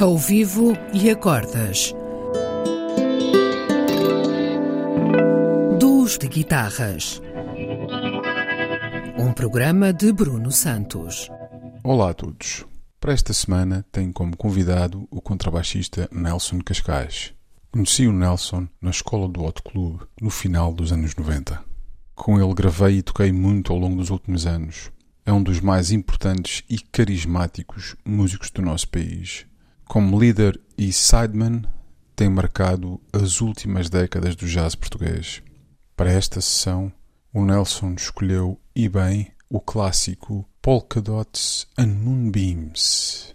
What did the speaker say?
ao vivo e acordas. Duos de guitarras. Um programa de Bruno Santos. Olá a todos. Para esta semana tenho como convidado o contrabaixista Nelson Cascais. Conheci o Nelson na escola do Hot Club no final dos anos 90. Com ele gravei e toquei muito ao longo dos últimos anos. É um dos mais importantes e carismáticos músicos do nosso país. Como líder e sideman, tem marcado as últimas décadas do jazz português. Para esta sessão, o Nelson escolheu, e bem, o clássico Polka Dots and Moonbeams.